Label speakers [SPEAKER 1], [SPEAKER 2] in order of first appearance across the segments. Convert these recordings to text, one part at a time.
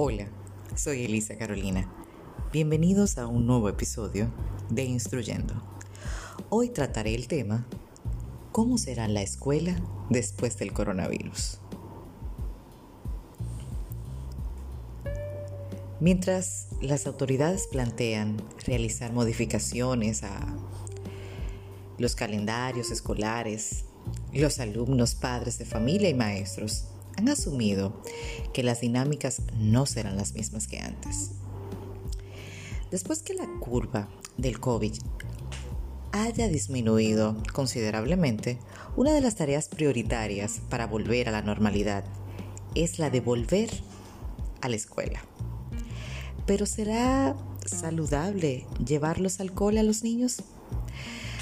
[SPEAKER 1] Hola, soy Elisa Carolina. Bienvenidos a un nuevo episodio de Instruyendo. Hoy trataré el tema ¿Cómo será la escuela después del coronavirus? Mientras las autoridades plantean realizar modificaciones a los calendarios escolares, los alumnos, padres de familia y maestros han asumido que las dinámicas no serán las mismas que antes. Después que la curva del COVID haya disminuido considerablemente, una de las tareas prioritarias para volver a la normalidad es la de volver a la escuela. Pero ¿será saludable llevarlos al cole a los niños?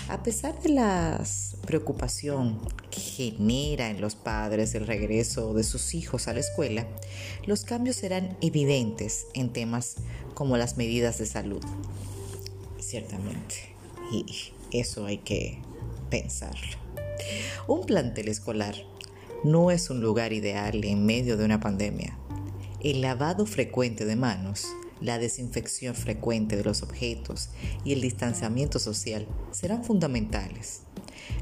[SPEAKER 1] A pesar de la preocupación que genera en los padres el regreso de sus hijos a la escuela, los cambios serán evidentes en temas como las medidas de salud. Ciertamente. Y eso hay que pensarlo. Un plantel escolar no es un lugar ideal en medio de una pandemia. El lavado frecuente de manos la desinfección frecuente de los objetos y el distanciamiento social serán fundamentales.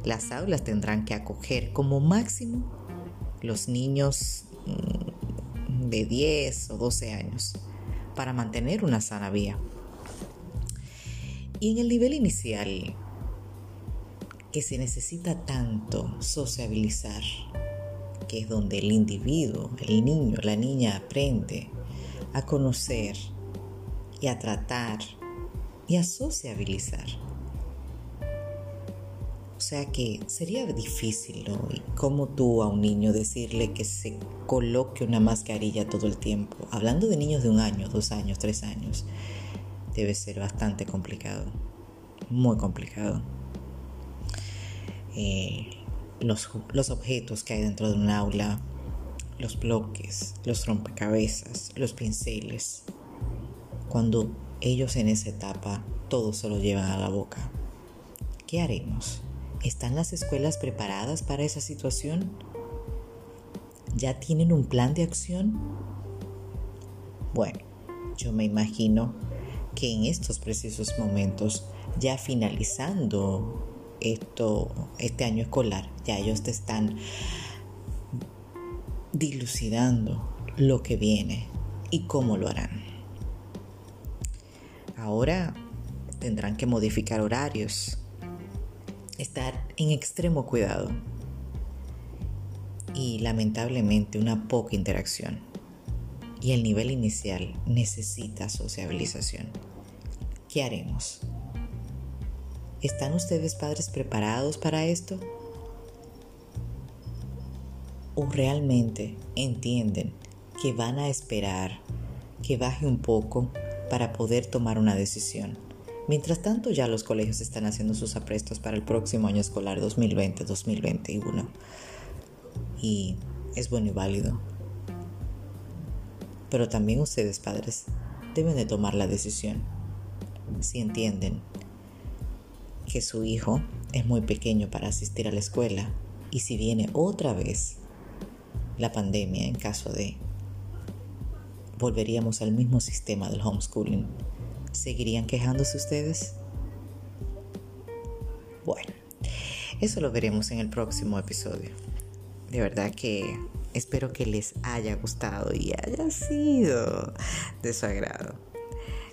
[SPEAKER 1] Las aulas tendrán que acoger como máximo los niños mm, de 10 o 12 años para mantener una sana vía. Y en el nivel inicial, que se necesita tanto sociabilizar, que es donde el individuo, el niño, la niña aprende a conocer, y a tratar y a sociabilizar. O sea que sería difícil, ¿no? Y como tú a un niño decirle que se coloque una mascarilla todo el tiempo, hablando de niños de un año, dos años, tres años, debe ser bastante complicado, muy complicado. Eh, los, los objetos que hay dentro de un aula, los bloques, los rompecabezas, los pinceles, cuando ellos en esa etapa todo se lo llevan a la boca. ¿Qué haremos? ¿Están las escuelas preparadas para esa situación? ¿Ya tienen un plan de acción? Bueno, yo me imagino que en estos precisos momentos, ya finalizando esto, este año escolar, ya ellos te están dilucidando lo que viene y cómo lo harán. Ahora tendrán que modificar horarios, estar en extremo cuidado y lamentablemente una poca interacción. Y el nivel inicial necesita sociabilización. ¿Qué haremos? ¿Están ustedes padres preparados para esto? ¿O realmente entienden que van a esperar que baje un poco para poder tomar una decisión. Mientras tanto, ya los colegios están haciendo sus aprestos para el próximo año escolar 2020-2021. Y es bueno y válido. Pero también ustedes, padres, deben de tomar la decisión. Si entienden que su hijo es muy pequeño para asistir a la escuela y si viene otra vez la pandemia en caso de volveríamos al mismo sistema del homeschooling. ¿Seguirían quejándose ustedes? Bueno, eso lo veremos en el próximo episodio. De verdad que espero que les haya gustado y haya sido de su agrado.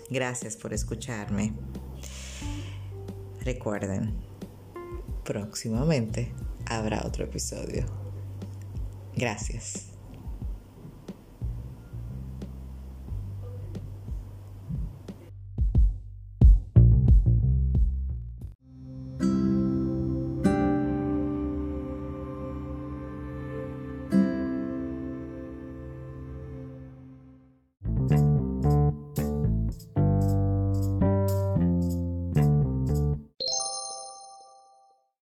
[SPEAKER 1] Gracias por escucharme. Recuerden, próximamente habrá otro episodio. Gracias.